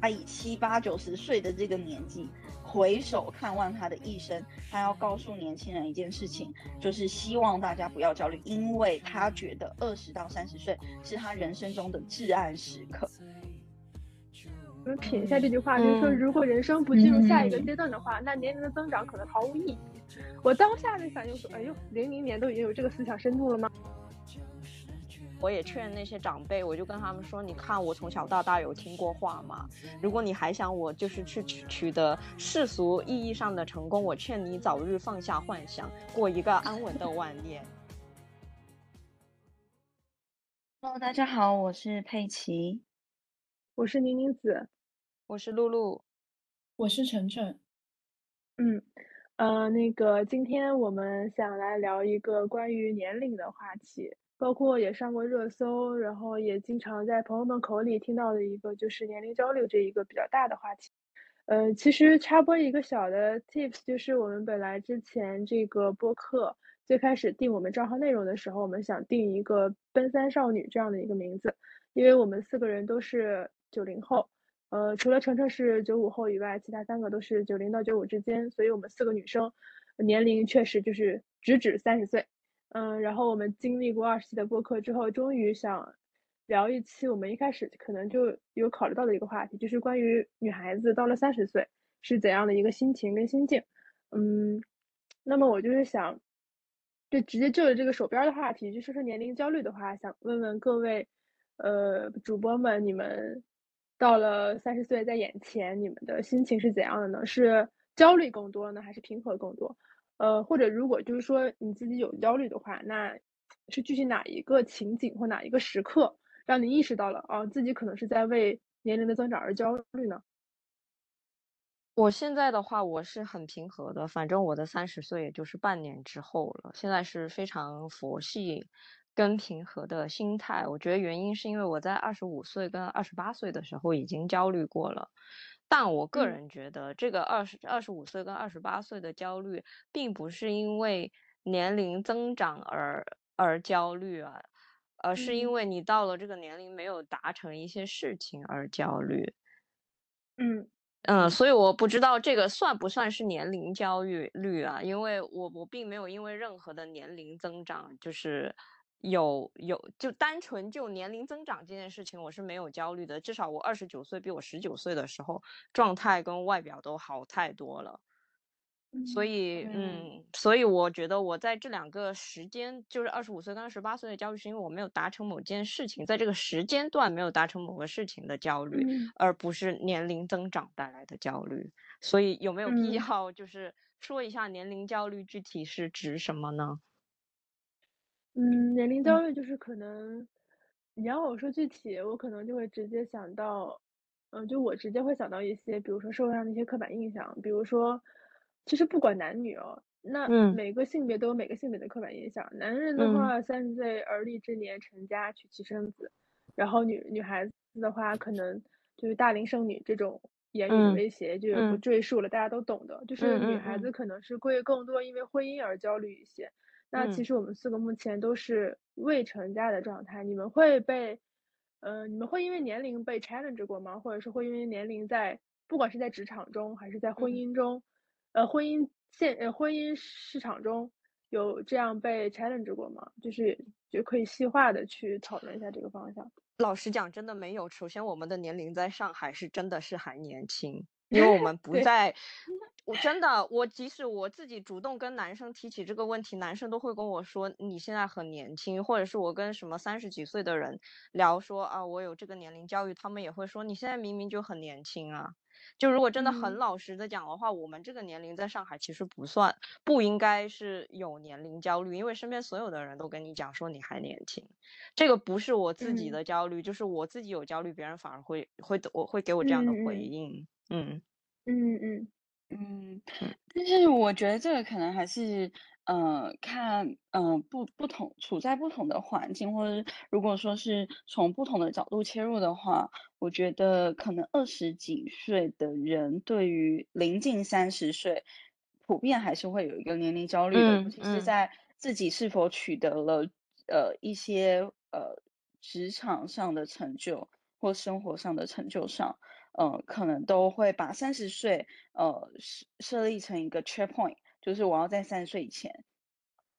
他以七八九十岁的这个年纪，回首看望他的一生，他要告诉年轻人一件事情，就是希望大家不要焦虑，因为他觉得二十到三十岁是他人生中的至暗时刻。我们品一下这句话，就是说，如果人生不进入下一个阶段的话，那年龄的增长可能毫无意义。我当下的反应说，哎呦，零零年都已经有这个思想深度了吗？我也劝那些长辈，我就跟他们说：“你看，我从小到大有听过话吗？如果你还想我就是去取取得世俗意义上的成功，我劝你早日放下幻想，过一个安稳的晚年。” Hello，大家好，我是佩奇，我是宁宁子，我是露露，我是晨晨。嗯，呃，那个今天我们想来聊一个关于年龄的话题。包括也上过热搜，然后也经常在朋友们口里听到的一个就是年龄焦虑这一个比较大的话题。呃，其实插播一个小的 tips，就是我们本来之前这个播客最开始定我们账号内容的时候，我们想定一个“奔三少女”这样的一个名字，因为我们四个人都是九零后，呃，除了程程是九五后以外，其他三个都是九零到九五之间，所以我们四个女生年龄确实就是直指三十岁。嗯，然后我们经历过二十期的播客之后，终于想聊一期我们一开始可能就有考虑到的一个话题，就是关于女孩子到了三十岁是怎样的一个心情跟心境。嗯，那么我就是想，就直接就着这个手边的话题，就说说年龄焦虑的话，想问问各位，呃，主播们，你们到了三十岁在眼前，你们的心情是怎样的呢？是焦虑更多呢，还是平和更多？呃，或者如果就是说你自己有焦虑的话，那是具体哪一个情景或哪一个时刻让你意识到了啊，自己可能是在为年龄的增长而焦虑呢？我现在的话，我是很平和的，反正我的三十岁也就是半年之后了，现在是非常佛系跟平和的心态。我觉得原因是因为我在二十五岁跟二十八岁的时候已经焦虑过了。但我个人觉得，这个二十二十五岁跟二十八岁的焦虑，并不是因为年龄增长而而焦虑啊，而是因为你到了这个年龄没有达成一些事情而焦虑。嗯嗯，所以我不知道这个算不算是年龄焦虑率啊？因为我我并没有因为任何的年龄增长就是。有有，就单纯就年龄增长这件事情，我是没有焦虑的。至少我二十九岁比我十九岁的时候状态跟外表都好太多了。所以，嗯，所以我觉得我在这两个时间，就是二十五岁跟二十八岁的焦虑，是因为我没有达成某件事情，在这个时间段没有达成某个事情的焦虑，而不是年龄增长带来的焦虑。所以，有没有必要就是说一下年龄焦虑具体是指什么呢？嗯，年龄焦虑就是可能，你让我说具体，我可能就会直接想到，嗯，就我直接会想到一些，比如说社会上的一些刻板印象，比如说，其实不管男女哦，那每个性别都有每个性别的刻板印象。男人的话，三十岁而立之年成家娶妻生子，然后女女孩子的话，可能就是大龄剩女这种言语威胁就不赘述了，大家都懂的。就是女孩子可能是会更多因为婚姻而焦虑一些。那其实我们四个目前都是未成家的状态，你们会被，呃，你们会因为年龄被 challenge 过吗？或者是会因为年龄在，不管是在职场中还是在婚姻中，呃，婚姻现呃婚姻市场中有这样被 challenge 过吗？就是就可以细化的去讨论一下这个方向。老实讲，真的没有。首先，我们的年龄在上海是真的是还年轻。因为我们 不在，我真的，我即使我自己主动跟男生提起这个问题，男生都会跟我说你现在很年轻，或者是我跟什么三十几岁的人聊说啊，我有这个年龄焦虑，他们也会说你现在明明就很年轻啊。就如果真的很老实的讲的话，我们这个年龄在上海其实不算，不应该是有年龄焦虑，因为身边所有的人都跟你讲说你还年轻，这个不是我自己的焦虑，就是我自己有焦虑，别人反而会会我会给我这样的回应。嗯。嗯嗯嗯，但是我觉得这个可能还是，呃，看，呃，不不同处在不同的环境，或者如果说是从不同的角度切入的话，我觉得可能二十几岁的人对于临近三十岁，普遍还是会有一个年龄焦虑的，尤其是在自己是否取得了呃一些呃职场上的成就或生活上的成就上。呃，可能都会把三十岁呃设设立成一个 checkpoint，就是我要在三十岁以前，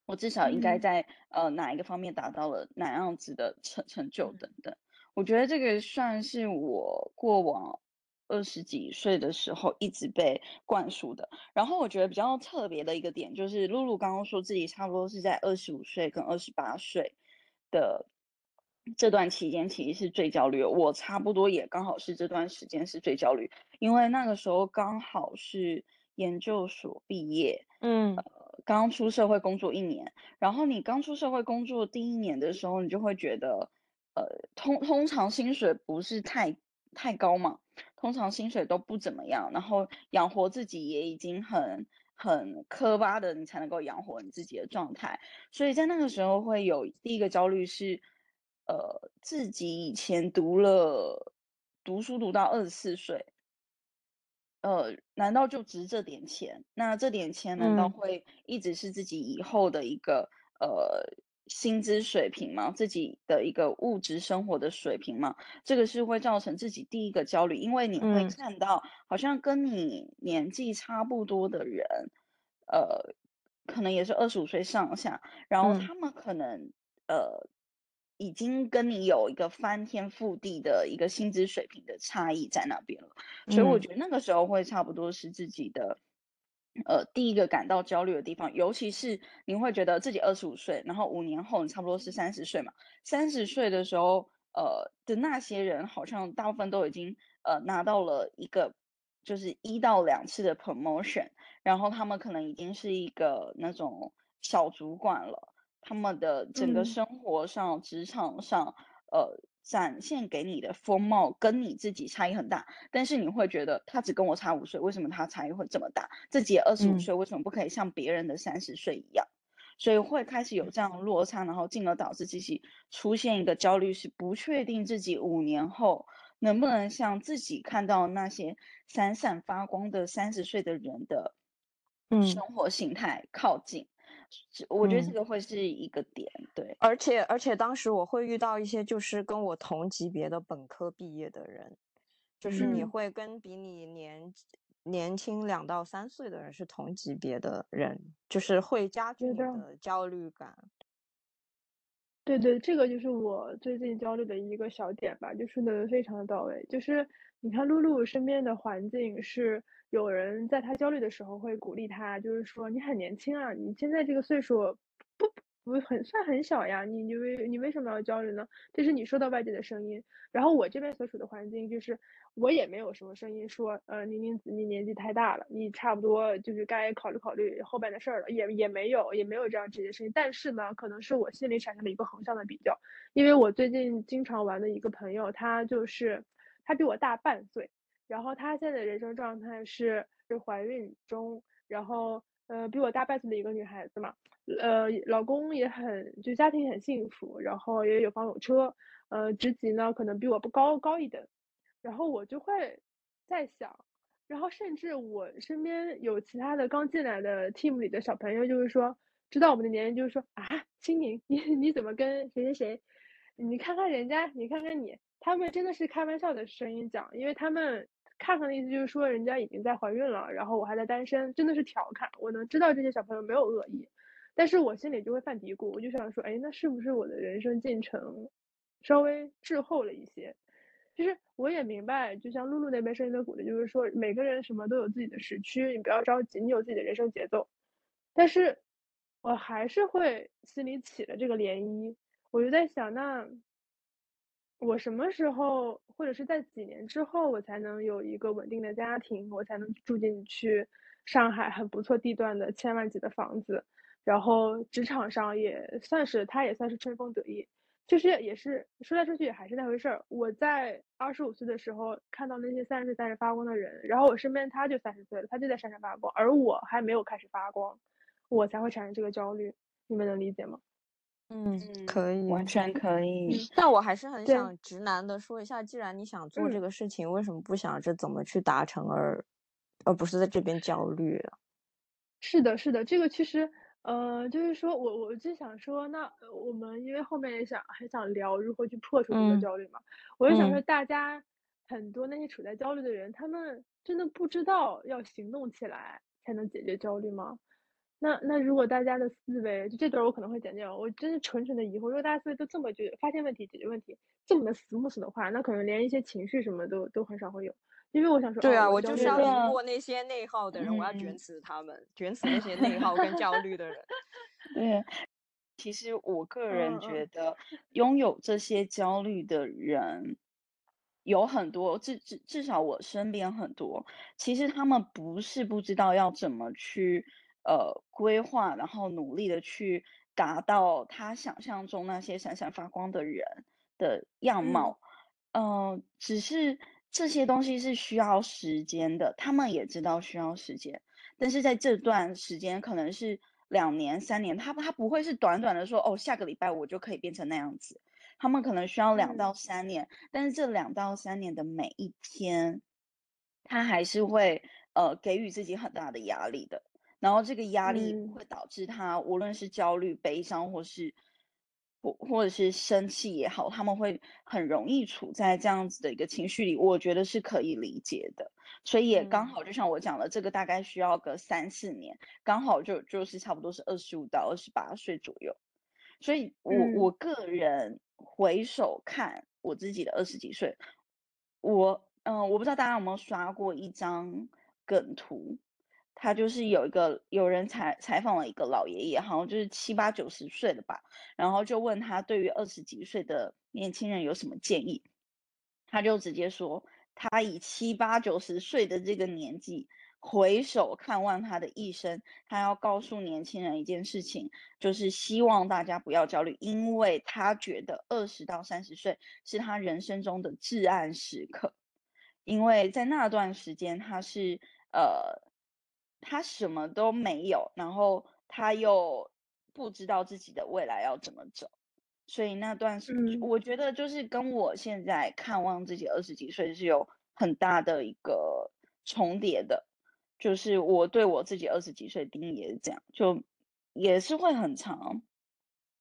我至少应该嗯在呃哪一个方面达到了哪样子的成成就嗯等等。我觉得这个算是我过往二十几岁的时候一直被灌输的。然后我觉得比较特别的一个点就是，露露刚刚说自己差不多是在二十五岁跟二十八岁的这段期间，其实是最焦虑的。我差不多也刚好是这段时间是最焦虑，因为那个时候刚好是研究所毕业，嗯。呃，刚出社会工作一年，然后你刚出社会工作第一年的时候，你就会觉得，呃，通通常薪水不是太太高嘛，通常薪水都不怎么样，然后养活自己也已经很很磕巴的，你才能够养活你自己的状态，所以在那个时候会有第一个焦虑是，呃，自己以前读了读书读到二十四岁。呃，难道就值这点钱？那这点钱难道嗯会一直是自己以后的一个呃薪资水平吗？自己的一个物质生活的水平吗？这个是会造成自己第一个焦虑，因为你会嗯看到好像跟你年纪差不多的人，呃，可能也是二十五岁上下，然后嗯他们可能呃已经跟你有一个翻天覆地的一个薪资水平的差异在那边了。所以我嗯觉得那个时候会差不多是自己的，呃，第一个感到焦虑的地方，尤其是你会觉得自己二十五岁，然后五年后你差不多是三十岁嘛，三十岁的时候，呃的那些人好像大部分都已经呃拿到了一个就是一到两次的 promotion，然后他们可能已经是一个那种小主管了，他们的整个嗯生活上、职场上，呃。展现给你的风貌跟你自己差异很大，但是你会觉得他只跟我差五岁，为什么他差异会这么大？自己也二十五嗯岁，为什么不可以像别人的三十岁一样？所以会开始有这样落差，然后进而导致自己出现一个焦虑，是不确定自己五年后能不能像自己看到那些闪闪发光的三十岁的人的嗯生活形态靠近。是我觉得这嗯。个会是一个点，对，而且而且当时我会遇到一些就是跟我同级别的本科毕业的人，就是你嗯。会跟比你年年轻两到三岁的人是同级别的人，就是会加剧你的焦虑感。对对，这个就是我最近焦虑的一个小点吧，就说的非常的到位。就是你看露露身边的环境是有人在她焦虑的时候会鼓励她，就是说你很年轻啊，你现在这个岁数不很算很小呀，你你为你为什么要焦虑呢？这是你受到外界的声音。然后我这边所处的环境就是我也没有什么声音说，呃，宁宁子你年纪太大了，你差不多就是该考虑考虑后边的事儿了，也也没有也没有这样直接声音。但是呢，可能是我心里产生了一个横向的比较，因为我最近经常玩的一个朋友，他就是他比我大半岁，然后他现在的人生状态是是怀孕中，然后呃比我大半岁的一个女孩子嘛，呃老公也很就家庭很幸福，然后也有房有车，呃职级呢可能比我不高高一等，然后我就会在想，然后甚至我身边有其他的刚进来的 team 里的小朋友，就是说知道我们的年龄，就是说啊，青柠，你你怎么跟谁谁谁？你看看人家，你看看你，他们真的是开玩笑的声音讲，因为他们看看的意思就是说人家已经在怀孕了，然后我还在单身，真的是调侃。我能知道这些小朋友没有恶意，但是我心里就会犯嘀咕，我就想说，哎，那是不是我的人生进程稍微滞后了一些？其实我也明白，就像露露那边声音的鼓励，就是说每个人什么都有自己的时区，你不要着急，你有自己的人生节奏。但是我还是会心里起了这个涟漪，我就在想，那我什么时候，或者是在几年之后，我才能有一个稳定的家庭，我才能住进去上海很不错地段的千万级的房子，然后职场上也算是，他也算是春风得意。其实也是说来说去也还是那回事儿。我在二十五岁的时候看到那些三十岁闪闪发光的人，然后我身边他就三十岁了，他就在闪闪发光，而我还没有开始发光，我才会产生这个焦虑。你们能理解吗？嗯，嗯，可以。完全可以。但我还是很想直男的说一下，既然你想做这嗯个事情，为什么不想着怎么去达成，而而不是在这边焦虑啊？是的，是的，这个其实，呃，就是说我我就想说，那呃我们因为后面也想还想聊如何去破除这个嗯焦虑嘛，我就想说嗯大家很多那些处在焦虑的人，他们真的不知道要行动起来才能解决焦虑吗？那那如果大家的思维，就这段我可能会剪掉，我真是纯纯的疑惑。如果大家思维都这么就发现问题、解决问题这么的 smooth 的话，那可能连一些情绪什么都都很少会有。因为我想说，对啊，我我就是要焦虑赢过那些内耗的人，我要卷嗯死他们，卷死那些内耗跟焦虑的人。对，其实我个人觉得，拥有这些焦虑的人有很多，至至至少我身边很多，其实他们不是不知道要怎么去呃规划，然后努力的去达到他想象中那些闪闪发光的人的样嗯貌，嗯、只是这些东西是需要时间的，他们也知道需要时间。但是在这段时间可能是两年、三年，他他不会是短短的说哦，下个礼拜我就可以变成那样子。他们可能需要两嗯到三年，但是这两到三年的每一天，他还是会呃给予自己很大的压力的。然后这个压力嗯会导致他无论是焦虑、悲伤，或是或或者是生气也好，他们会很容易处在这样子的一个情绪里，我觉得是可以理解的。所以也刚嗯好，就像我讲的，这个大概需要个三四年，刚好就就是差不多是二十五到二十八岁左右。所以我嗯我个人回首看我自己的二十几岁，我嗯、呃我不知道大家有没有刷过一张梗图，他就是有一个有人采采访了一个老爷爷，好像就是七八九十岁了吧，然后就问他对于二十几岁的年轻人有什么建议，他就直接说，他以七八九十岁的这个年纪，回首看望他的一生，他要告诉年轻人一件事情，就是希望大家不要焦虑，因为他觉得二十到三十岁是他人生中的至暗时刻，因为在那段时间他是呃，他什么都没有，然后他又不知道自己的未来要怎么走。所以那段时，嗯我觉得就是跟我现在看望自己二十几岁是有很大的一个重叠的，就是我对我自己二十几岁定义也是这样，就也是会很长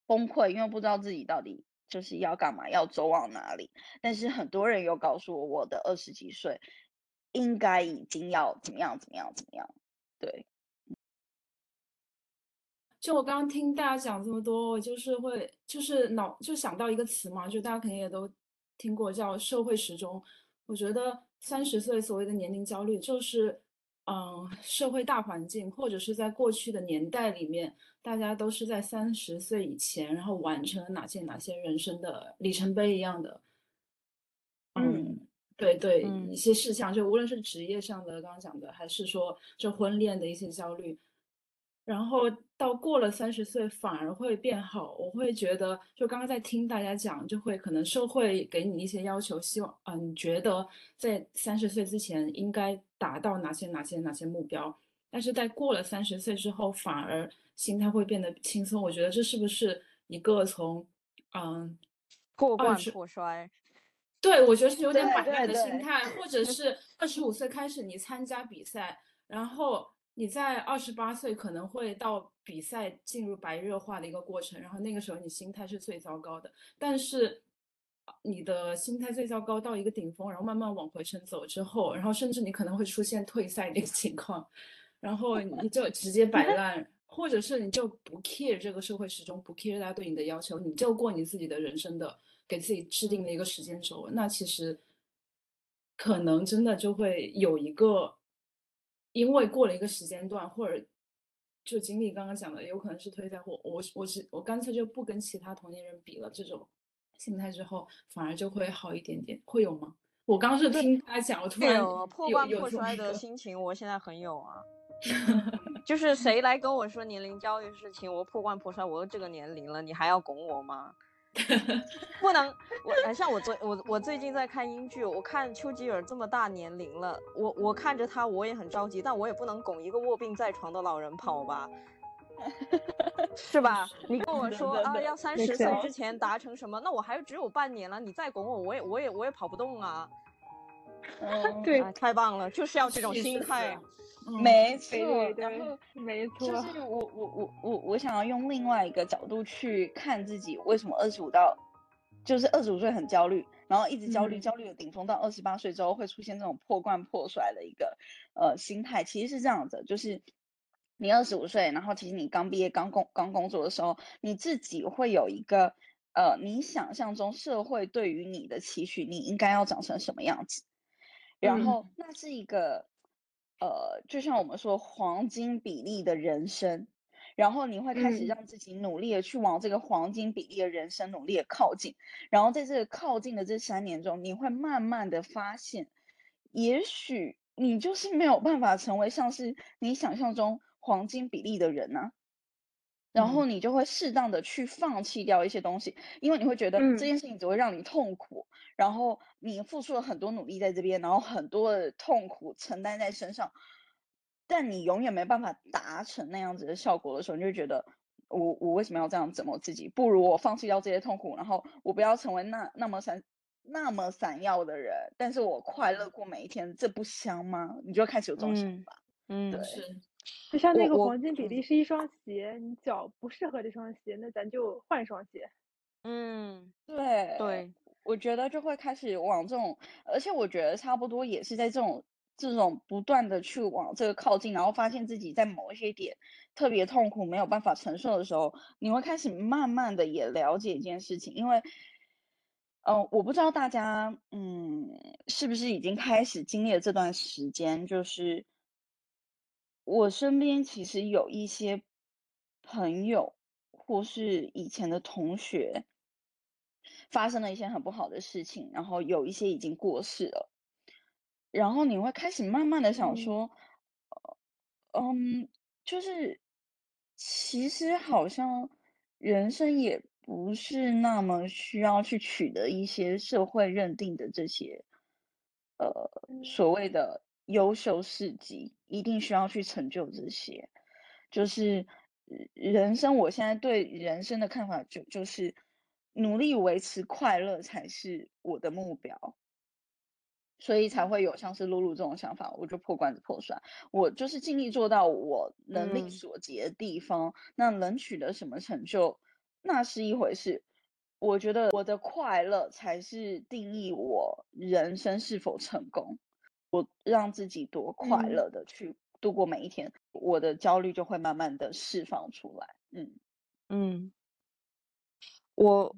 崩溃，因为不知道自己到底就是要干嘛，要走往哪里。但是很多人又告诉我，我的二十几岁应该已经要怎么样怎么样怎么样，对。就我刚刚听大家讲这么多，我就是会就是脑就想到一个词嘛，就大家肯定也都听过，叫社会时钟。我觉得三十岁所谓的年龄焦虑，就是嗯，社会大环境或者是在过去的年代里面，大家都是在三十岁以前，然后完成了哪些哪些人生的里程碑一样的。嗯，对对，嗯一些事项，就无论是职业上的刚刚讲的，还是说这婚恋的一些焦虑，然后到过了三十岁反而会变好。我会觉得，就刚刚在听大家讲，就会可能社会给你一些要求，希望啊、你觉得在三十岁之前应该达到哪些哪些哪些目标，但是在过了三十岁之后，反而心态会变得轻松。我觉得这是不是一个从嗯过罐二十破摔。对，我觉得是有点摆烂的心态，或者是二十五岁开始你参加比赛，然后你在二十八岁可能会到比赛进入白热化的一个过程，然后那个时候你心态是最糟糕的，但是呃你的心态最糟糕到一个顶峰，然后慢慢往回程走之后，然后甚至你可能会出现退赛这个情况，然后你就直接摆 烂，或者是你就不 care 这个社会时钟，不 care 大家对你的要求，你就过你自己的人生的，给自己制定了一个时间轴，那其实可能真的就会有一个，因为过了一个时间段，或者就经历刚刚讲的，有可能是推在或我我是我干脆就不跟其他同龄人比了，这种心态之后反而就会好一点点，会有吗？我刚刚是听他讲，我突然有破罐破摔的心情，我现在很有啊。就是谁来跟我说年龄焦虑的事情，我破罐破摔，我都这个年龄了，你还要拱我吗？不能，我呃像我最我我最近在看英剧，我看丘吉尔这么大年龄了，我我看着他我也很着急，但我也不能拱一个卧病在床的老人跑吧，是吧？你跟我说啊，要三十岁之前达成什么，那我还只有半年了，你再拱我，我也我也我也跑不动啊。嗯，对。啊，太棒了，就是要这种心态没错对。对然后，没错。就，是我我我我我想要用另外一个角度去看自己，为什么二十五到就是二十五岁很焦虑，然后一直焦虑，嗯。焦虑的顶峰到二十八岁之后会出现这种破罐破摔的一个呃心态，其实是这样子，就是你二十五岁，然后其实你刚毕业、刚工、刚工作的时候，你自己会有一个呃你想象中社会对于你的期许，你应该要长成什么样子，然嗯。后那是一个呃，就像我们说黄金比例的人生。然后你会开始嗯。让自己努力的去往这个黄金比例的人生努力的靠近，然后在这个靠近的这三年中，你会慢慢的发现，也许你就是没有办法成为像是你想象中黄金比例的人呐、然后你就会适当的去放弃掉一些东西，因为你会觉得嗯这件事情只会让你痛苦，然后你付出了很多努力在这边，然后很多的痛苦承担在身上，但你永远没办法达成那样子的效果的时候，你就会觉得我我为什么要这样折磨自己？不如我放弃掉这些痛苦，然后我不要成为那那么闪那么闪耀的人，但是我快乐过每一天，这不香吗？你就开始有这种想嗯法。嗯，对是，就像那个黄金比嗯。例是一双鞋，你脚不适合这双鞋，那咱就换一双鞋。嗯，对对，我觉得就会开始往这种，而且我觉得差不多也是在这种这种不断的去往这个靠近，然后发现自己在某一些点特别痛苦，没有办法承受的时候，你会开始慢慢的也了解一件事情，因为，嗯、我不知道大家嗯是不是已经开始经历了这段时间，就是我身边其实有一些朋友或是以前的同学。发生了一些很不好的事情，然后有一些已经过世了，然后你会开始慢慢的想嗯说，呃嗯，就是其实好像人生也不是那么需要去取得一些社会认定的这些，呃，嗯所谓的优秀事迹，一定需要去成就这些。就是呃人生，我现在对人生的看法就就是努力维持快乐才是我的目标，所以才会有像是露露这种想法，我就破罐子破摔，我就是尽力做到我能力嗯所及的地方，那能取得什么成就，那是一回事。我觉得我的快乐才是定义我人生是否成功。我让自己多快嗯乐的去度过每一天，我的焦虑就会慢慢的释放出来。嗯嗯，我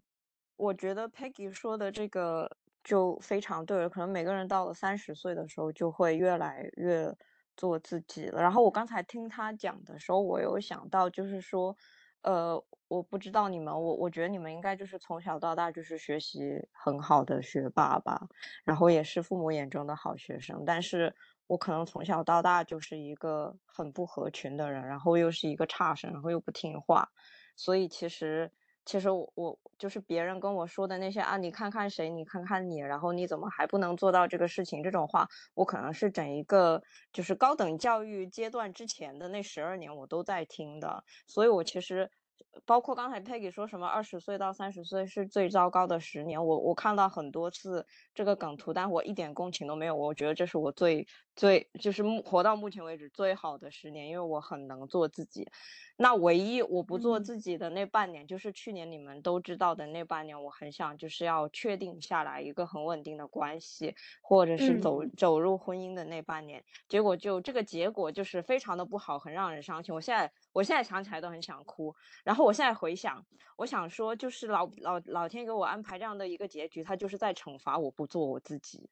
我觉得 Peggy 说的这个就非常对了，可能每个人到了三十岁的时候就会越来越做自己了。然后我刚才听他讲的时候，我有想到就是说，呃，我不知道你们，我我觉得你们应该就是从小到大就是学习很好的学霸吧，然后也是父母眼中的好学生，但是我可能从小到大就是一个很不合群的人，然后又是一个差生，然后又不听话，所以其实其实我我就是别人跟我说的那些啊，你看看谁，你看看你，然后你怎么还不能做到这个事情？这种话，我可能是整一个就是高等教育阶段之前的那十二年我都在听的，所以我其实。包括刚才 Peggy 说什么二十岁到三十岁是最糟糕的十年，我我看到很多次这个梗图，但我一点共情都没有。我觉得这是我最最就是目活到目前为止最好的十年，因为我很能做自己。那唯一我不做嗯自己的那半年，就是去年你们都知道的那半年，我很想就是要确定下来一个很稳定的关系，或者是嗯走走入婚姻的那半年。结果就这个结果就是非常的不好，很让人伤心。我现在我现在想起来都很想哭。然后我现在回想，我想说，就是老老老天给我安排这样的一个结局，他就是在惩罚我不做我自己。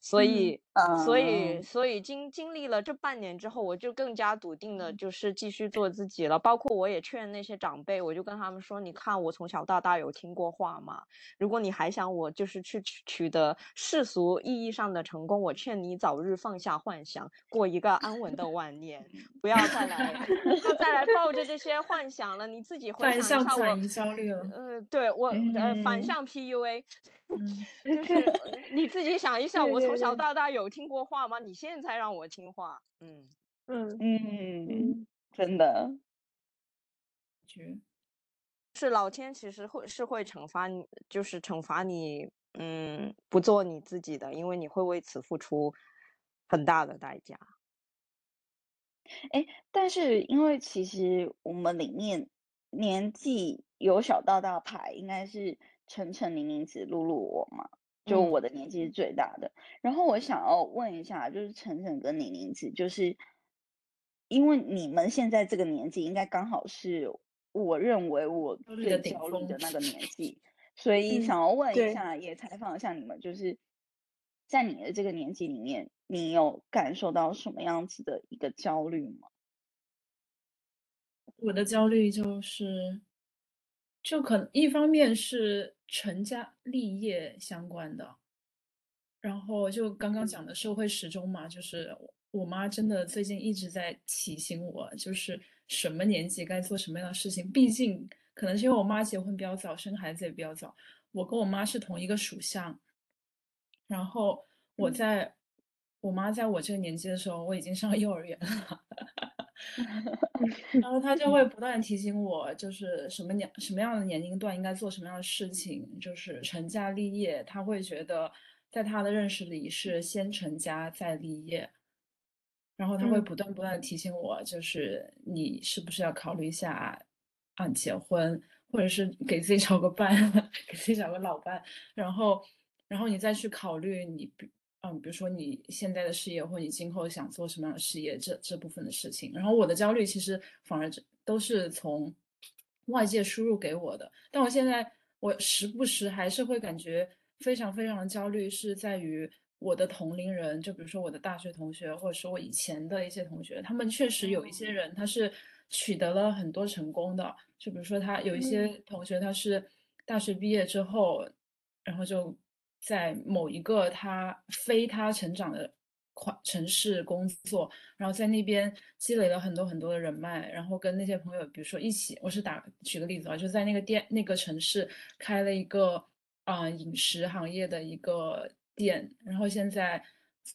所嗯以，所以，嗯所以经经历了这半年之后，我就更加笃定嗯的就是继续做自己了。包括我也劝那些长辈，我就跟他们说：“你看，我从小到大有听过话吗？如果你还想我就是去取取得世俗意义上的成功，我劝你早日放下幻想，过一个安稳的晚年，不要再来，不要再来抱着这些幻想了。你自己回反想一下我向焦虑了。呃，对我呃反嗯向 PUA，嗯，就 是呃你自己想一想，我从小到大有听过话吗？你现在让我听话，嗯嗯嗯，嗯真的，觉是老天其实会是会惩罚你，就是惩罚你，嗯，不做你自己的，因为你会为此付出很大的代价。哎，但是因为其实我们里面年纪由小到大排，应该是晨晨、宁宁子、露露我嘛。就嗯我的年纪是最大的。然后我想要问一下，就是晨晨跟宁宁子，就是因为你们现在这个年纪，应该刚好是我认为我最焦虑的那个年纪，所以嗯想要问一对下，也采访一下你们，就是在你的这个年纪里面，你有感受到什么样子的一个焦虑吗？我的焦虑就是，就可能一方面是成家立业相关的，然后就刚刚讲的社会时钟嘛，就是我我妈真的最近一直在提醒我，就是什么年纪该做什么样的事情。毕竟可能是因为我妈结婚比较早，生孩子也比较早，我跟我妈是同一个属相，然后我嗯在我妈在我这个年纪的时候，我已经上 幼儿园了。然后他就会不断提醒我，就是什么年什么样的年龄段应该做什么样的事情，就是成家立业。他会觉得，在他的认识里是先成家再立业，然后他会嗯。不断不断地提醒我，就是你是不是要考虑一下啊结婚，或者是给自己找个伴，给自己找个老伴，然后然后你再去考虑你比嗯，比如说你现在的事业，或你今后想做什么样的事业，这这部分的事情。然后我的焦虑其实反而这都是从外界输入给我的，但我现在我时不时还是会感觉非常非常的焦虑，是在于我的同龄人，就比如说我的大学同学，或者说我以前的一些同学，他们确实有一些人他是取得了很多成功的，就比如说他有一些同学他是大学毕业之后，然后就在某一个他非他成长的跨城市工作，然后在那边积累了很多很多的人脉，然后跟那些朋友，比如说一起，我是打举个例子啊，就在那个店那个城市开了一个啊、呃饮食行业的一个店，然后现在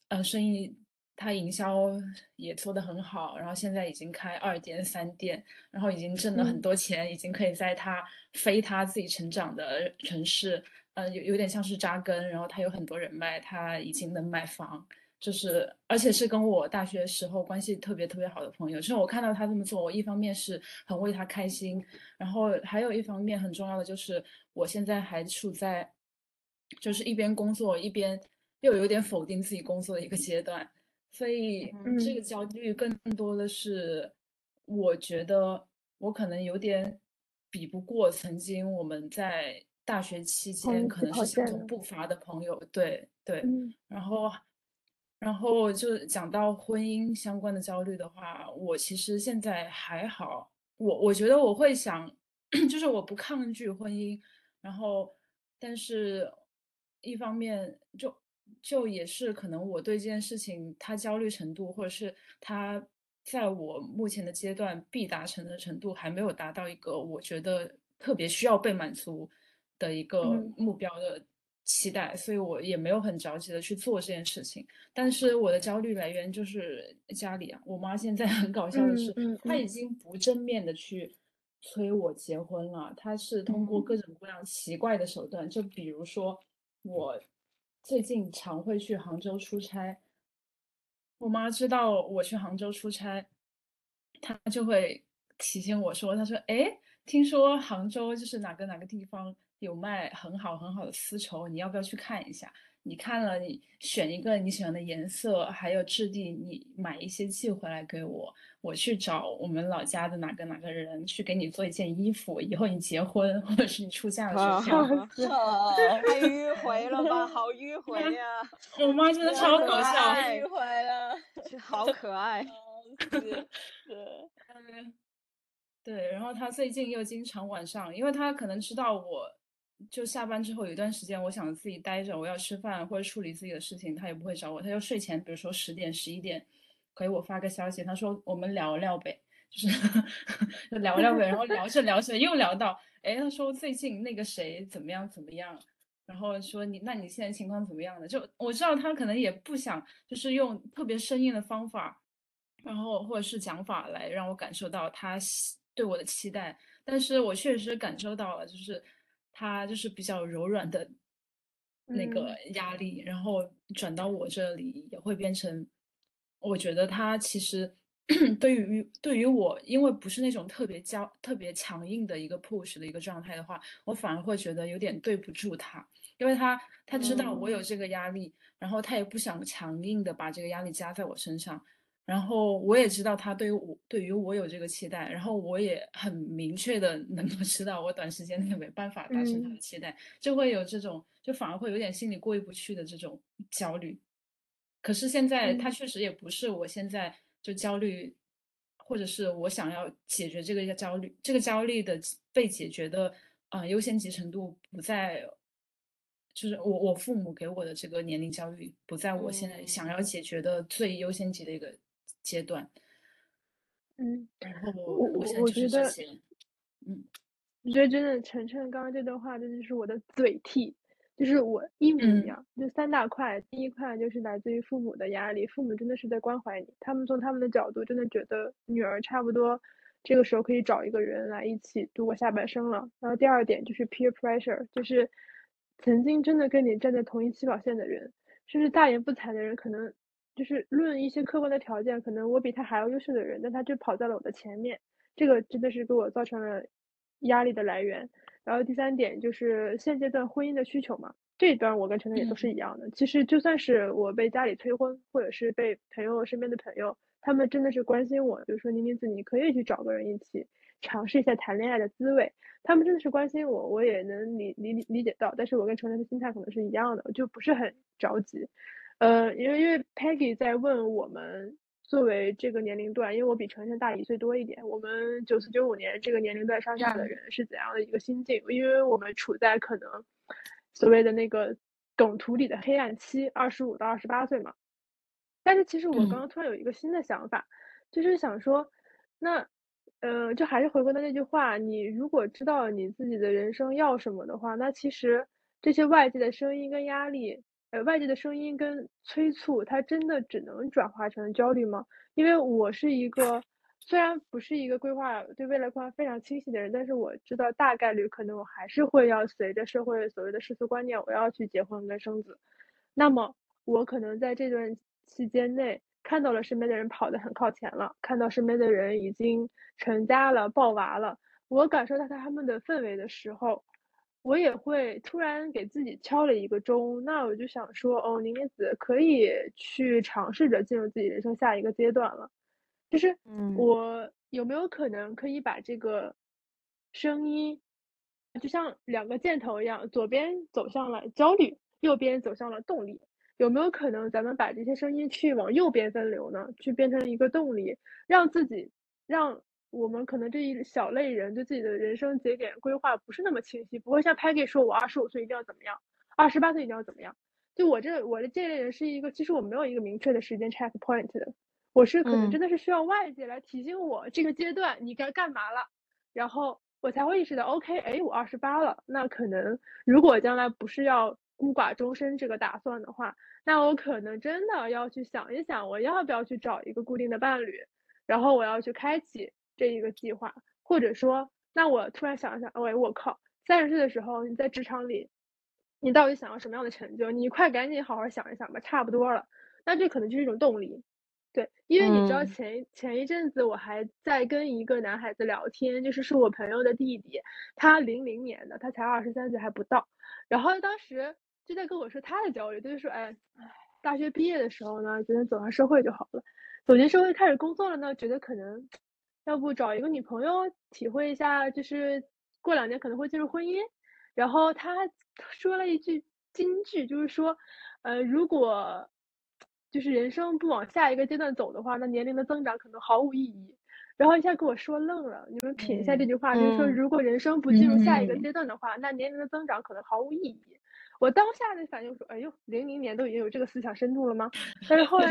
呃生意他营销也做得很好，然后现在已经开二店三店，然后已经挣了很嗯。多钱，已经可以在他非他自己成长的城市，呃，有有点像是扎根，然后他有很多人脉，他已经能买房，就是而且是跟我大学时候关系特别特别好的朋友，就是我看到他这么做，我一方面是很为他开心，然后还有一方面很重要的就是我现在还处在就是一边工作一边又有点否定自己工作的一个阶段，所以嗯这个。焦虑更多的是我觉得我可能有点比不过曾经我们在大学期间可能是相同步伐的朋友，对对，嗯。然后，然后就讲到婚姻相关的焦虑的话，我其实现在还好，我我觉得我会想，就是我不抗拒婚姻，然后，但是，一方面就就也是可能我对这件事情他焦虑程度，或者是他在我目前的阶段必达成的程度还没有达到一个我觉得特别需要被满足的一个嗯。目标的期待，所以我也没有很着急的去做这件事情。但是我的焦虑来源就是家里啊，我妈现在很搞笑的嗯是，嗯她已嗯。经不正面的去催我结婚了，她是通过嗯各种各样奇怪的手段，就比如说我最近常会去杭州出差，我妈知道我去杭州出差，她就会提醒我说，她说，哎，听说杭州就是哪个哪个地方有卖很好很好的丝绸，你要不要去看一下？你看了，你选一个你喜欢的颜色，还有质地，你买一些寄回来给我，我去找我们老家的哪个哪个人去给你做一件衣服，以后你结婚或者是你出嫁的时候太迂回了吧，好迂回呀、我妈真的超搞笑。太迂回了，好可爱。嗯是是，嗯，对，然后他最近又经常晚上，因为他可能知道我就下班之后有一段时间，我想自己待着，我要吃饭或者处理自己的事情，他也不会找我，他就睡前，比如说十点、十一点，给我发个消息，他说我们聊聊呗，就是 就聊聊呗，然后聊着聊着又聊到，哎，他说最近那个谁怎么样怎么样。然后说你，那你现在情况怎么样呢？就我知道他可能也不想，就是用特别生硬的方法，然后或者是讲法来让我感受到他对我的期待，但是我确实感受到了，就是他就是比较柔软的那个嗯压力，然后转到我这里也会变成，我觉得他其实 对于对于我，因为不是那种特别焦特别强硬的一个 push 的一个状态的话，我反而会觉得有点对不住他。因为他他知道我有嗯这个压力，然后他也不想强硬的把这个压力加在我身上，然后我也知道他对于我对于我有这个期待，然后我也很明确的能够知道我短时间内没办法达成他的嗯。期待，就会有这种就反而会有点心里过意不去的这种焦虑。可是现在他嗯。确实也不是我现在就焦虑，或者是我想要解决这个焦虑，这个焦虑的被解决的啊、呃优先级程度不在，就是我我父母给我的这个年龄焦虑不在我现在想要解决的最优先级的一个阶段，嗯，然后我我我觉得嗯我觉得真的，晨晨刚刚这段话，真的是我的嘴替，就是我一模一嗯样。就三大块，第一块就是来自于父母的压力，父母真的是在关怀你，他们从他们的角度真的觉得女儿差不多这个时候可以找一个人来一起度过下半生了。然后第二点就是 peer pressure，就是曾经真的跟你站在同一起跑线的人，甚至大言不惭的人，可能就是论一些客观的条件，可能我比他还要优秀的人，但他就跑在了我的前面。这个真的是给我造成了压力的来源。然后第三点就是现阶段婚姻的需求嘛，这一段我跟陈晨也都是一样的。其实就算是我被家里催婚，或者是被朋友身边的朋友，他们真的是关心我，比如说宁宁子，你可以去找个人一起尝试一下谈恋爱的滋味。他们真的是关心我，我也能理理理解到。但是我跟陈晨的心态可能是一样的，我就不是很着急。呃，因为因为 Peggy 在问我们作为这个年龄段，因为我比晨晨大一岁多一点，我们九四九五年这个年龄段上下的嗯人是怎样的一个心境？因为我们处在可能所谓的那个梗图里的黑暗期，二十五到二十八岁嘛。但是其实我刚嗯刚突然有一个新的想法，就是想说，那呃，就还是回归到那句话，你如果知道你自己的人生要什么的话，那其实这些外界的声音跟压力，外界的声音跟催促，它真的只能转化成焦虑吗？因为我是一个虽然不是一个规划对未来规划非常清晰的人，但是我知道大概率可能我还是会要随着社会所谓的世俗观念，我要去结婚跟生子。那么我可能在这段期间内看到了身边的人跑得很靠前了，看到身边的人已经成家了、抱娃了，我感受到他们的氛围的时候，我也会突然给自己敲了一个钟。那我就想说，哦，宁宁子可以去尝试着进入自己人生下一个阶段了。就是嗯我有没有可能可以把这个声音，就像两个箭头一样，左边走向了焦虑，右边走向了动力。有没有可能咱们把这些声音去往右边分流呢？去变成一个动力，让自己，让我们可能这一小类人对自己的人生节点规划不是那么清晰，不会像 Peggy 说，我二十五岁一定要怎么样，二十八岁一定要怎么样。就我这我的这类人是一个，其实我没有一个明确的时间 check point 的，我是可能嗯真的是需要外界来提醒我这个阶段你该干嘛了，然后我才会意识到，OK，哎，我二十八了，那可能如果将来不是要孤寡终身这个打算的话，那我可能真的要去想一想，我要不要去找一个固定的伴侣，然后我要去开启这一个计划，或者说，那我突然想一想，喂，我靠，三十岁的时候你在职场里，你到底想要什么样的成就？你快赶紧好好想一想吧，差不多了。那这可能就是一种动力。对，因为你知道嗯前一前一阵子我还在跟一个男孩子聊天，就是是我朋友的弟弟，他零零年的，他才二十三岁还不到，然后当时就在跟我说他的焦虑，就是说，哎，大学毕业的时候呢，觉得走上社会就好了，走进社会开始工作了呢，觉得可能要不找一个女朋友，体会一下，就是过两年可能会进入婚姻。然后他 说了一句金句，就是说，呃，如果就是人生不往下一个阶段走的话，那年龄的增长可能毫无意义。然后一下给我说愣了，你们品一下这句话，就是说，嗯如果人生不进入下一个嗯阶段的话，那年龄的增长可能毫无意义。我当下的反应说，哎呦，零零年都已经有这个思想深度了吗？但是后来，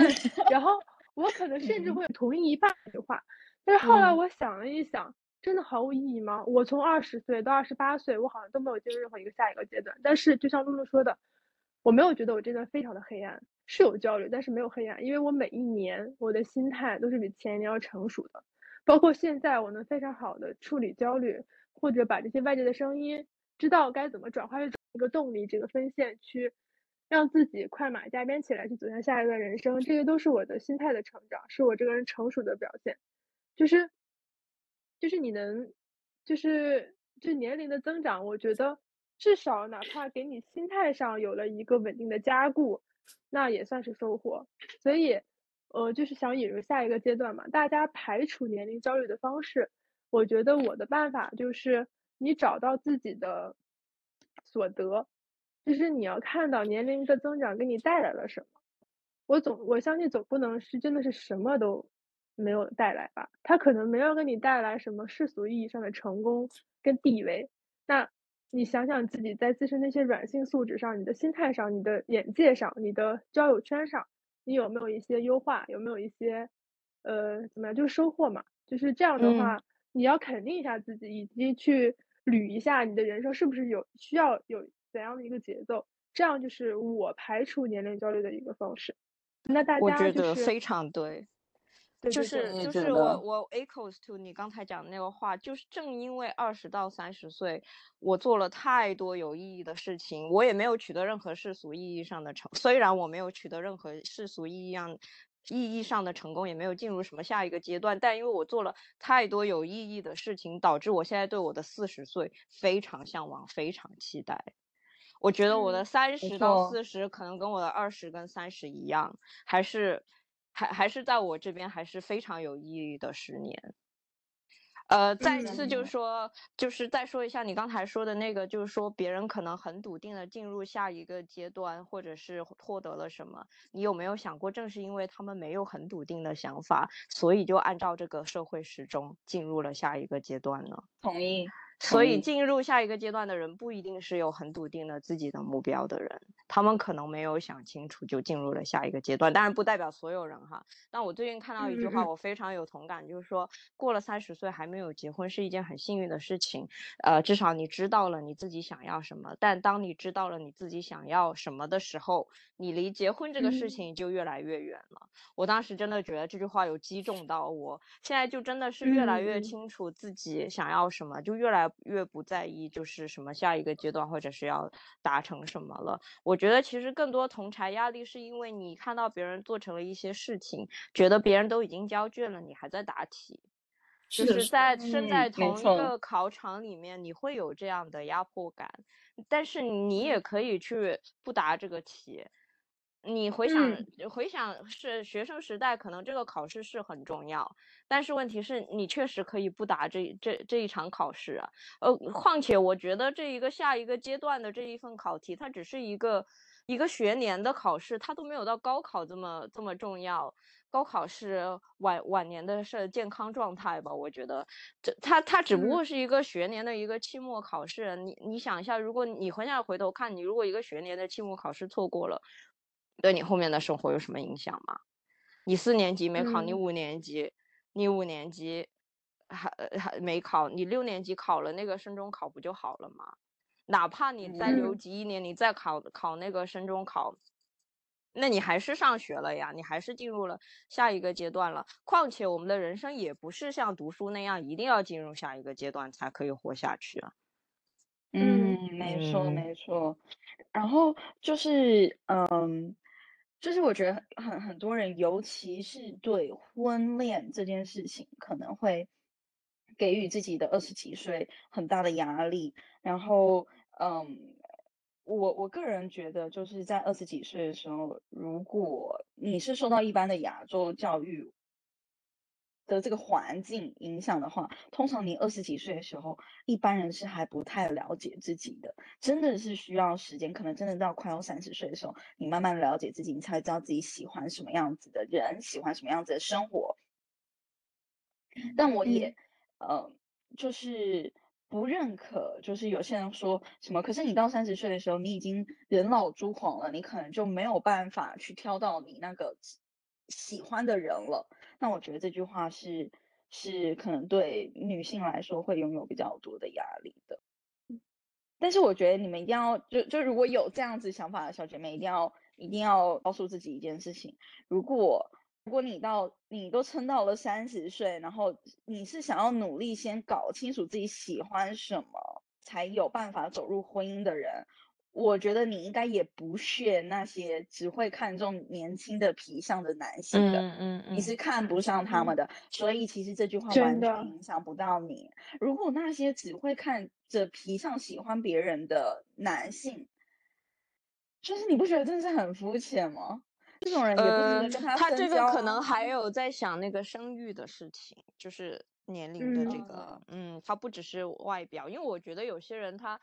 然后我可能甚至会同意一半这句话，但是后来嗯我想了一想，真的毫无意义吗？我从二十岁到二十八岁，我好像都没有进入任何一个下一个阶段。但是就像露露说的，我没有觉得我这段非常的黑暗，是有焦虑，但是没有黑暗，因为我每一年我的心态都是比前一年要成熟的。包括现在，我能非常好的处理焦虑，或者把这些外界的声音，知道该怎么转化成一个动力，这个分线去让自己快马加鞭起来，去走向下一段人生。这些都是我的心态的成长，是我这个人成熟的表现。就是，就是你能，就是就年龄的增长，我觉得至少哪怕给你心态上有了一个稳定的加固，那也算是收获。所以，呃，就是想引入下一个阶段嘛，大家排除年龄焦虑的方式，我觉得我的办法就是你找到自己的所得，就是你要看到年龄的增长给你带来了什么。我总我相信总不能是真的是什么都没有带来吧？他可能没有给你带来什么世俗意义上的成功跟地位，那。你想想自己在自身那些软性素质上，你的心态上，你的眼界上，你的交友圈上，你有没有一些优化？有没有一些，呃，怎么样？就是收获嘛。就是这样的话，你要肯定一下自己，以及去捋一下你的人生是不是有需要有怎样的一个节奏。这样就是我排除年龄焦虑的一个方式。那大家我觉得非常对。就是就是我我 echoes to 你刚才讲的那个话，就是正因为二十到三十岁，我做了太多有意义的事情，我也没有取得任何世俗意义上的成，虽然我没有取得任何世俗意义上意义上的成功，也没有进入什么下一个阶段，但因为我做了太多有意义的事情，导致我现在对我的四十岁非常向往，非常期待。我觉得我的三十到四十可能跟我的二十跟三十一样，还是。还还是在我这边还是非常有意义的十年，呃，再次就是说，就是再说一下你刚才说的那个，就是说别人可能很笃定的进入下一个阶段，或者是获得了什么，你有没有想过，正是因为他们没有很笃定的想法，所以就按照这个社会时钟进入了下一个阶段呢？同意。所以进入下一个阶段的人不一定是有很笃定的自己的目标的人，他们可能没有想清楚就进入了下一个阶段，当然不代表所有人哈。但我最近看到一句话，我非常有同感，就是说过了三十岁还没有结婚是一件很幸运的事情，呃，至少你知道了你自己想要什么。但当你知道了你自己想要什么的时候，你离结婚这个事情就越来越远了。我当时真的觉得这句话有击中到我，现在就真的是越来越清楚自己想要什么，就越来。越不在意就是什么下一个阶段或者是要达成什么了。我觉得其实更多同柴压力是因为你看到别人做成了一些事情，觉得别人都已经交卷了，你还在答题，就是在身在同一个考场里面，你会有这样的压迫感。但是你也可以去不答这个题。你回想回想是学生时代，可能这个考试是很重要，但是问题是你确实可以不答这这这一场考试啊。呃，况且我觉得这一个下一个阶段的这一份考题，它只是一个一个学年的考试，它都没有到高考这么这么重要。高考是晚晚年的是健康状态吧？我觉得这它它只不过是一个学年的一个期末考试。你你想一下，如果你回想回头看，你如果一个学年的期末考试错过了。对你后面的生活有什么影响吗？你四年级没考，你五年级，你五年级还还没考，你六年级考了那个升中考不就好了吗？哪怕你再留级一年，你再考考那个升中考，那你还是上学了呀，你还是进入了下一个阶段了。况且我们的人生也不是像读书那样，一定要进入下一个阶段才可以活下去啊。嗯，没错没错。然后就是，嗯。就是我觉得很很多人，尤其是对婚恋这件事情，可能会给予自己的二十几岁很大的压力。然后，嗯，我我个人觉得，就是在二十几岁的时候，如果你是受到一般的亚洲教育。的这个环境影响的话，通常你二十几岁的时候，一般人是还不太了解自己的，真的是需要时间，可能真的到快要三十岁的时候，你慢慢了解自己，你才知道自己喜欢什么样子的人，喜欢什么样子的生活。但我也，呃，就是不认可，就是有些人说什么，可是你到三十岁的时候，你已经人老珠黄了，你可能就没有办法去挑到你那个喜欢的人了。那我觉得这句话是是可能对女性来说会拥有比较多的压力的，但是我觉得你们一定要就就如果有这样子想法的小姐妹，一定要一定要告诉自己一件事情：如果如果你到你都撑到了三十岁，然后你是想要努力先搞清楚自己喜欢什么，才有办法走入婚姻的人，我觉得你应该也不屑那些只会看重年轻的皮相的男性的，嗯嗯嗯，你是看不上他们的，所以其实这句话完全影响不到你。如果那些只会看着皮相喜欢别人的男性，就是你不觉得真的是很肤浅吗？这种人也不值呃得跟，他他这个可能啊还。有在想那个生育的事情，就是年龄的这嗯。个，嗯，他不只是外表，因为我觉得有些人他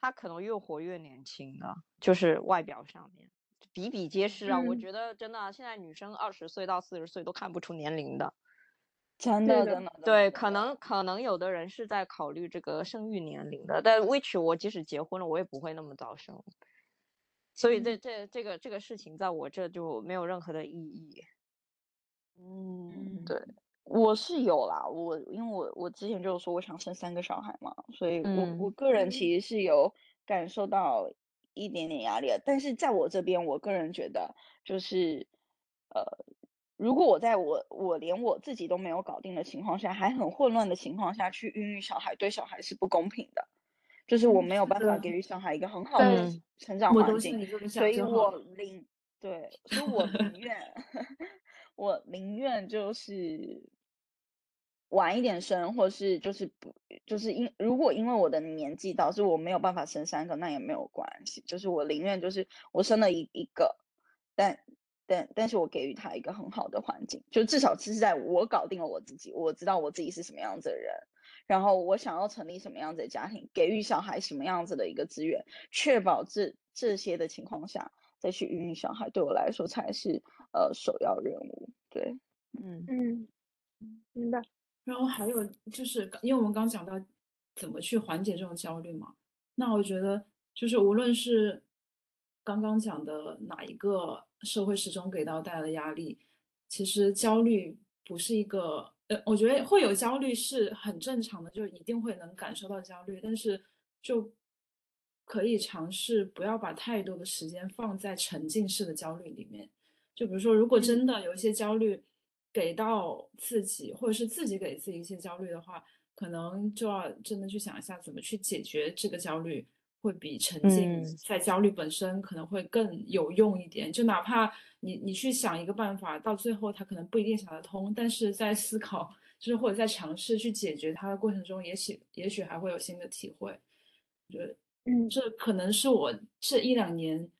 他可能越活越年轻了，就是外表上面比比皆是啊。我嗯觉得真的啊，现在女生二十岁到四十岁都看不出年龄的。真的的真的对，可能可能有的人是在考虑这个生育年龄的，但 which 我即使结婚了，我也不会那么早生。所以这这这个这个事情在我这就没有任何的意义。嗯，对，我是有啦，我因为我我之前就有说我想生三个小孩嘛，所以我我嗯个人其实是有感受到一点点压力的，但是在我这边，我个人觉得就是呃，如果我在我我连我自己都没有搞定的情况下，还很混乱的情况下去孕育小孩，对小孩是不公平的，就是我嗯没有办法给予小孩一个很好的嗯成长环境。所以我。宁对，所以我宁愿 我宁愿就是晚一点生，或是就是不就是因如果因为我的年纪导致我没有办法生三个，那也没有关系，就是我宁愿就是我生了一一个，但但但是我给予他一个很好的环境，就至少是在我搞定了我自己，我知道我自己是什么样子的人，然后我想要成立什么样子的家庭，给予小孩什么样子的一个资源，确保这这些的情况下再去孕育小孩，对我来说才是呃首要任务。对，嗯嗯，明白。然后还有就是，因为我们刚讲到怎么去缓解这种焦虑嘛，那我觉得就是无论是刚刚讲的哪一个社会时钟给到大家的压力，其实焦虑不是一个，呃，我觉得会有焦虑是很正常的，就一定会能感受到焦虑，但是就可以尝试不要把太多的时间放在沉浸式的焦虑里面。就比如说，如果真的有一些焦虑给到自己，或者是自己给自己一些焦虑的话，可能就要真的去想一下怎么去解决这个焦虑，会比沉浸嗯在焦虑本身可能会更有用一点。就哪怕你你去想一个办法，到最后他可能不一定想得通，但是在思考，就是或者在尝试去解决它的过程中，也许也许还会有新的体会。我觉得嗯这可能是我这一两年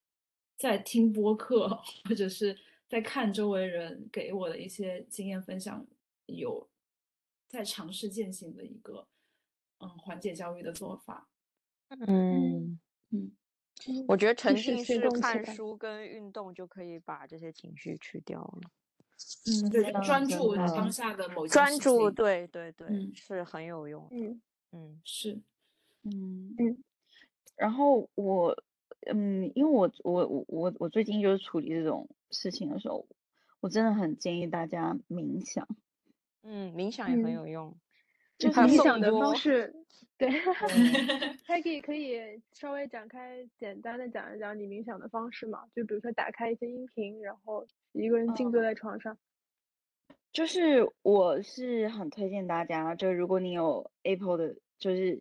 在听播客或者是在看周围人给我的一些经验分享，有在尝试践行的一个嗯缓解焦虑的做法。嗯，嗯我觉得沉就是浸式看书跟运动就可以把这些情绪去掉了。嗯，对，专注当下的某件事专注，对对对，嗯是很有用的。嗯嗯是嗯嗯然后我，嗯，因为我我我我我最近就是处理这种事情的时候，我真的很建议大家冥想。嗯，冥想也很嗯有用。就冥想的方式，对，对 还可以可以稍微展开简单的讲一讲你冥想的方式嘛？就比如说打开一些音频，然后一个人静坐嗯在床上。就是我是很推荐大家，就如果你有 Apple 的，就是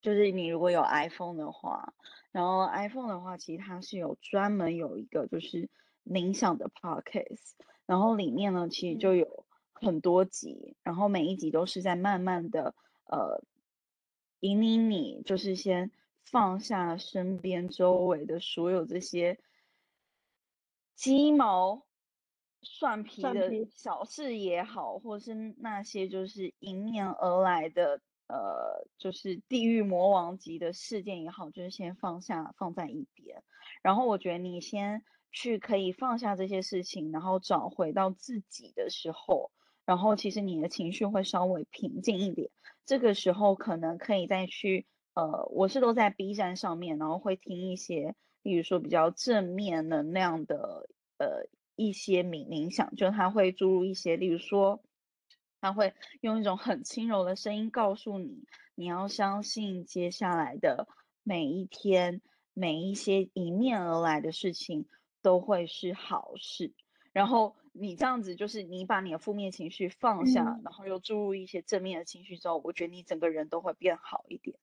就是你如果有 iPhone 的话，然后 iPhone 的话，其实它是有专门有一个就是冥想的 Podcast，然后里面呢其实就有很多集，然后每一集都是在慢慢的呃引领你，就是先放下身边周围的所有这些鸡毛蒜皮的小事也好，或是那些就是迎面而来的呃，就是地狱魔王级的事件也好，就是先放下放在一边。然后我觉得你先去可以放下这些事情，然后找回到自己的时候，然后其实你的情绪会稍微平静一点。这个时候可能可以再去呃，我是都在 B 站上面，然后会听一些，例如说比较正面能量的呃一些冥冥想，就他会注入一些，例如说，他会用一种很轻柔的声音告诉你，你要相信接下来的每一天，每一些迎面而来的事情都会是好事。然后你这样子，就是你把你的负面情绪放下，嗯然后又注入一些正面的情绪之后，我觉得你整个人都会变好一点。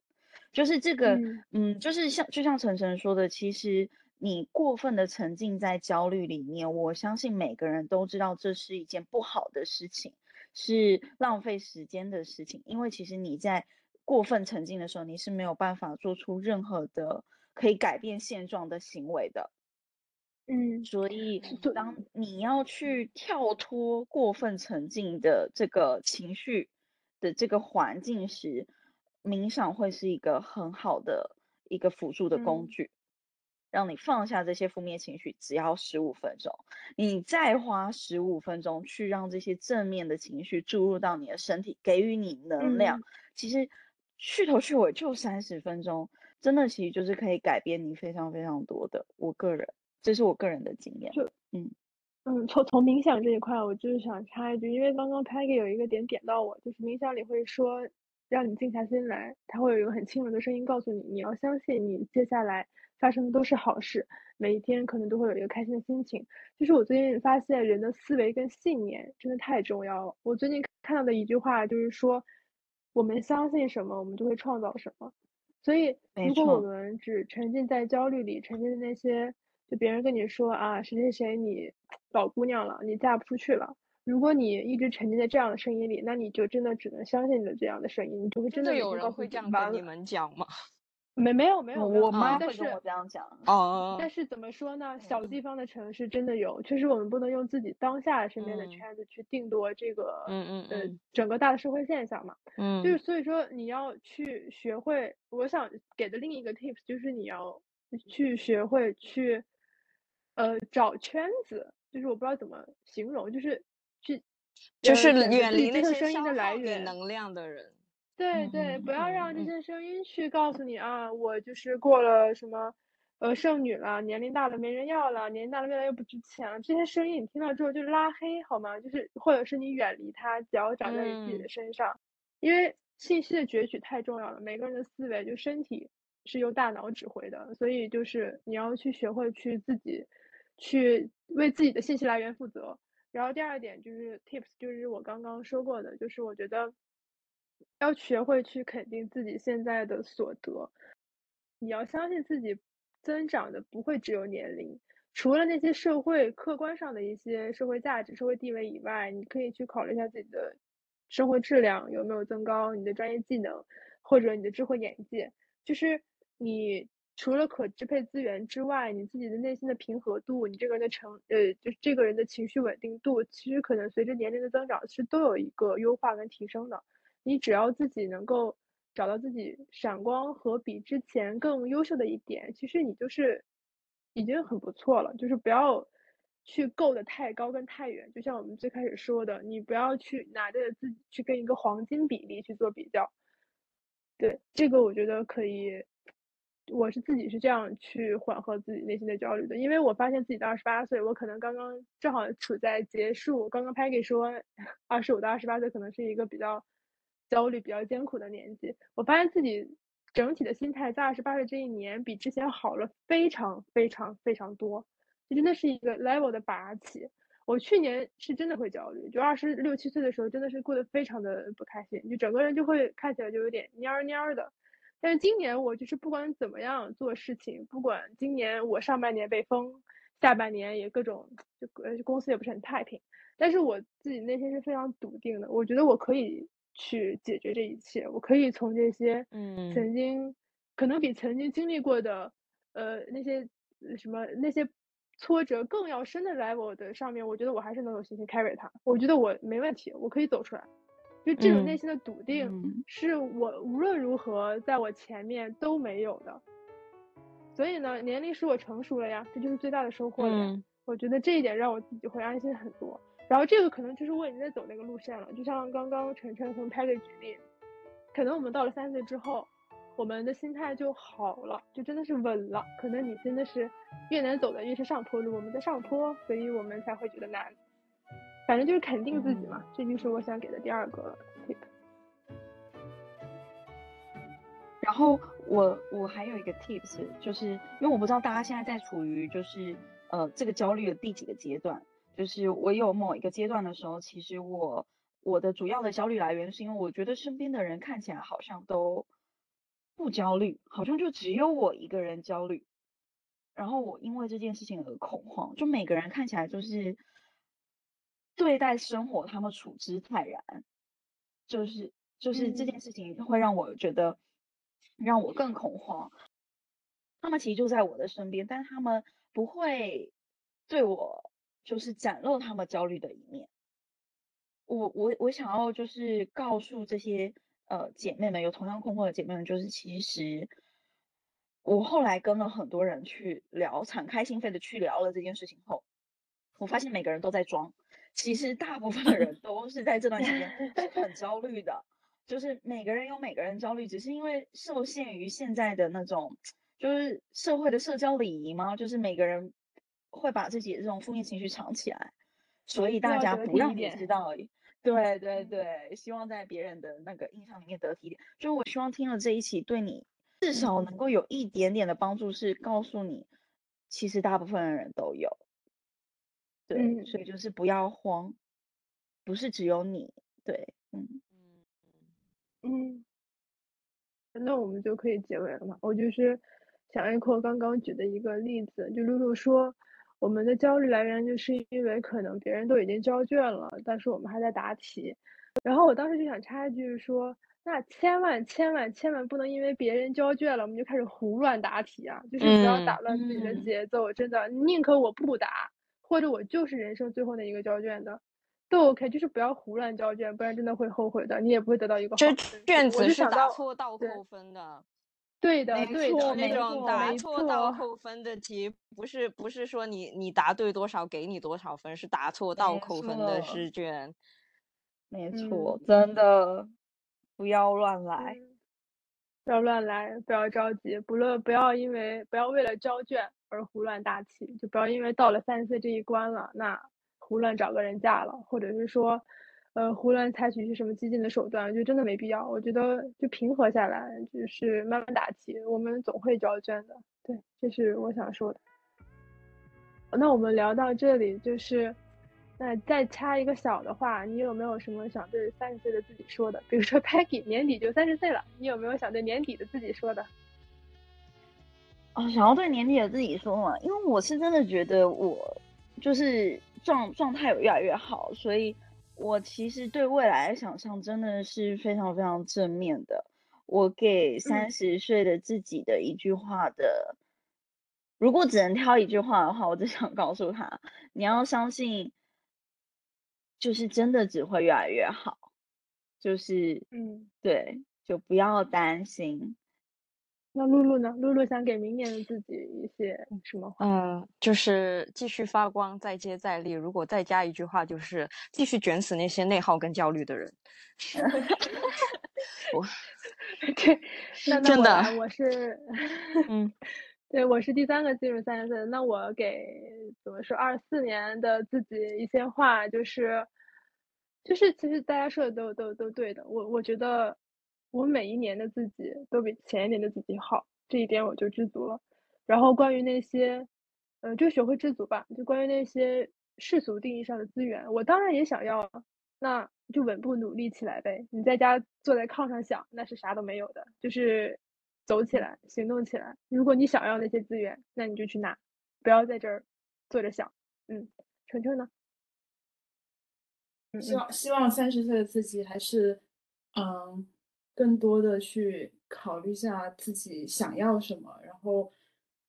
就是这个，嗯嗯，就是像就像晨晨说的，其实你过分的沉浸在焦虑里面，我相信每个人都知道这是一件不好的事情，是浪费时间的事情，因为其实你在过分沉浸的时候，你是没有办法做出任何的可以改变现状的行为的。嗯所以，当。你要去跳脱过分沉浸的这个情绪的这个环境时，冥想会是一个很好的一个辅助的工嗯。具，让你放下这些负面情绪，只要十五分钟，你再花十五分钟去让这些正面的情绪注入到你的身体，给予你能量，嗯其实去头去尾就三十分钟，真的其实就是可以改变你非常非常多的。我个人，这是我个人的经验。就嗯嗯，从从冥想这一块，我就是想插一句，因为刚刚 Peggy 有一个点点到我，就是冥想里会说让你静下心来，它会有一个很轻柔的声音告诉你，你要相信你接下来发生的都是好事，每一天可能都会有一个开心的心情。就是我最近发现人的思维跟信念真的太重要了。我最近看到的一句话就是说，我们相信什么，我们就会创造什么。所以，如果我们只沉浸在焦虑里，沉浸在那些就别人跟你说啊，谁谁谁你老姑娘了，你嫁不出去了。如果你一直沉浸在这样的声音里，那你就真的只能相信你的这样的声音，你就会真真的的有人会这样跟你。们讲吗？没没有没有，我妈但是会跟我这样讲。哦，但是怎么说呢？小嗯地方的城市真的有，确实我们不能用自己当下身边的嗯圈子去定夺这个嗯嗯呃嗯整个大的社会现象嘛。嗯，就是所以说你要去学会，我想给的另一个 tips 就是你要去学会去，呃，找圈子，就是我不知道怎么形容，就是去，呃，就是远离那些声音消的来源。耗你能量的人。对对，嗯不要让这嗯些声音去告诉你啊，我就是过了什么，呃，剩女了，年龄大了没人要了，年龄大了越来越不值钱了，这些声音你听到之后就拉黑好吗？就是或者是你远离它，脚长在你自己嗯的身上，因为信息的攫取太重要了，每个人的思维就身体是由大脑指挥的，所以就是你要去学会去自己去为自己的信息来源负责。然后第二点就是 tips，就是我刚刚说过的，就是我觉得要学会去肯定自己现在的所得，你要相信自己增长的不会只有年龄，除了那些社会客观上的一些社会价值、社会地位以外，你可以去考虑一下自己的生活质量有没有增高，你的专业技能或者你的智慧眼界，就是你除了可支配资源之外，你自己的内心的平和度，你这个人的成呃，就是这个人的情绪稳定度，其实可能随着年龄的增长，其实都有一个优化跟提升的。你只要自己能够找到自己闪光和比之前更优秀的一点，其实你就是已经很不错了。就是不要去够得太高跟太远，就像我们最开始说的，你不要去拿着自己去跟一个黄金比例去做比较。对，这个我觉得可以，我是自己是这样去缓和自己内心的焦虑的，因为我发现自己的二十八岁，我可能刚刚正好处在结束，刚刚 Peggy 说 二十五到二十八岁可能是一个比较焦虑、比较艰苦的年纪，我发现自己整体的心态在二十八岁这一年比之前好了非常非常非常多，就真的是一个 level 的拔起。我去年是真的会焦虑，就二十六七岁的时候，真的是过得非常的不开心，就整个人就会看起来就有点蔫儿蔫儿的。但是今年我就是不管怎么样做事情，不管今年我上半年被封，下半年也各种就呃公司也不是很太平，但是我自己内心是非常笃定的，我觉得我可以去解决这一切，我可以从这些嗯曾经可能比曾经经历过的呃那些呃什么那些挫折更要深的 level 的上面，我觉得我还是能有信心 carry 它，我觉得我没问题，我可以走出来。就这种内嗯心的笃定，嗯是我无论如何在我前面都没有的。所以呢，年龄使我成熟了呀，这就是最大的收获了呀。嗯我觉得这一点让我自己会安心很多。然后这个可能就是我已经在走那个路线了，就像刚刚晨晨和 Peggy 举例，可能我们到了三十岁之后，我们的心态就好了，就真的是稳了。可能你真的是越难走的越是上坡路，我们在上坡，所以我们才会觉得难。反正就是肯定自己嘛，这就是我想给的第二个 tip。然后我我还有一个 tips，就是因为我不知道大家现在在处于就是呃这个焦虑的第几个阶段，就是我有某一个阶段的时候，其实我我的主要的焦虑来源是因为我觉得身边的人看起来好像都不焦虑，好像就只有我一个人焦虑。然后我因为这件事情而恐慌，就每个人看起来就是对待生活，他们处之泰然，就是就是这件事情会让我觉得让我更恐慌。他们其实就在我的身边，但他们不会对我就是展露他们焦虑的一面。我我我想要就是告诉这些呃姐妹们，有同样困惑的姐妹们，就是其实。我后来跟了很多人去聊，敞开心扉的去聊了这件事情后，我发现每个人都在装，其实大部分的人 都是在这段时间 是很焦虑的，就是每个人有每个人焦虑，只是因为受限于现在的那种就是社会的社交礼仪嘛，就是每个人会把自己的这种负面情绪藏起来，所以大家不让你知道。对对对，希望在别人的那个印象里面得体一点。就是我希望听了这一期对你。至少能够有一点点的帮助，是告诉你，其实大部分的人都有，对，所以就是不要慌，不是只有你，对，嗯嗯嗯，那我们就可以结尾了嘛？我就是想艾扣刚刚举的一个例子，就露露说，我们的焦虑来源就是因为可能别人都已经交卷了，但是我们还在答题，然后我当时就想插一句说。那千万千万千万不能因为别人交卷了，我们就开始胡乱答题啊！就是不要打乱自己的节奏，真的，宁可我不答，或者我就是人生最后那一个交卷的，都 OK，就是不要胡乱交卷，不然真的会后悔的，你也不会得到一个好卷卷子是打错倒扣分的，对的，对的，那种答错倒扣分的题，不是不是说你你答对多少给你多少分，是答错倒扣分的试卷，没错，真的。不要乱来，不要乱来，不要着急，不论不要因为不要为了交卷而胡乱大题，就不要因为到了三十岁这一关了，那胡乱找个人嫁了，或者是说，呃，胡乱采取一些什么激进的手段，就真的没必要。我觉得就平和下来，就是慢慢答题，我们总会交卷的。对，这是我想说的。那我们聊到这里，就是。那再插一个小的话，你有没有什么想对三十岁的自己说的？比如说 Peggy 年底就三十岁了，你有没有想对年底的自己说的？哦，想要对年底的自己说嘛？因为我是真的觉得我就是状状态有越来越好，所以我其实对未来的想象真的是非常非常正面的。我给三十岁的自己的一句话的，如果只能挑一句话的话，我只想告诉他：你要相信。就是真的只会越来越好，就是嗯，对，就不要担心。那露露呢？露露想给明年的自己一些什么话？嗯，就是继续发光，再接再厉。如果再加一句话，就是继续卷死那些内耗跟焦虑的人。我，对，真的，我是，嗯。对，我是第三个进入三十岁，那我给怎么说二四年的自己一些话，就是，就是其实大家说的都都都对的，我我觉得我每一年的自己都比前一年的自己好，这一点我就知足了。然后关于那些，呃，就学会知足吧。就关于那些世俗定义上的资源，我当然也想要，那就稳步努力起来呗。你在家坐在炕上想，那是啥都没有的，就是。走起来，行动起来。如果你想要那些资源，那你就去拿，不要在这儿坐着想。嗯，晨晨呢？希望希望三十岁的自己还是，嗯，更多的去考虑一下自己想要什么。然后，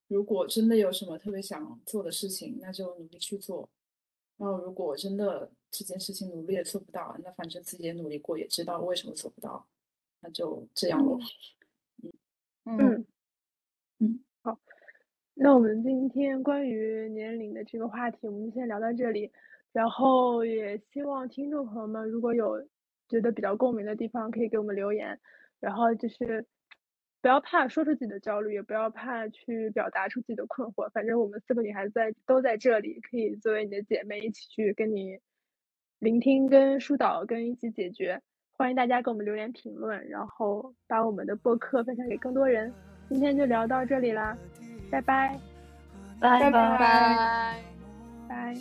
如果真的有什么特别想做的事情，那就努力去做。然后，如果真的这件事情努力也做不到，那反正自己也努力过，也知道为什么做不到，那就这样咯。嗯嗯，好，那我们今天关于年龄的这个话题，我们先聊到这里。然后也希望听众朋友们，如果有觉得比较共鸣的地方，可以给我们留言。然后就是不要怕说出自己的焦虑，也不要怕去表达出自己的困惑。反正我们四个女孩子在都在这里，可以作为你的姐妹，一起去跟你聆听、跟疏导、跟一起解决。欢迎大家给我们留言评论，然后把我们的播客分享给更多人。今天就聊到这里啦，拜拜，拜拜拜。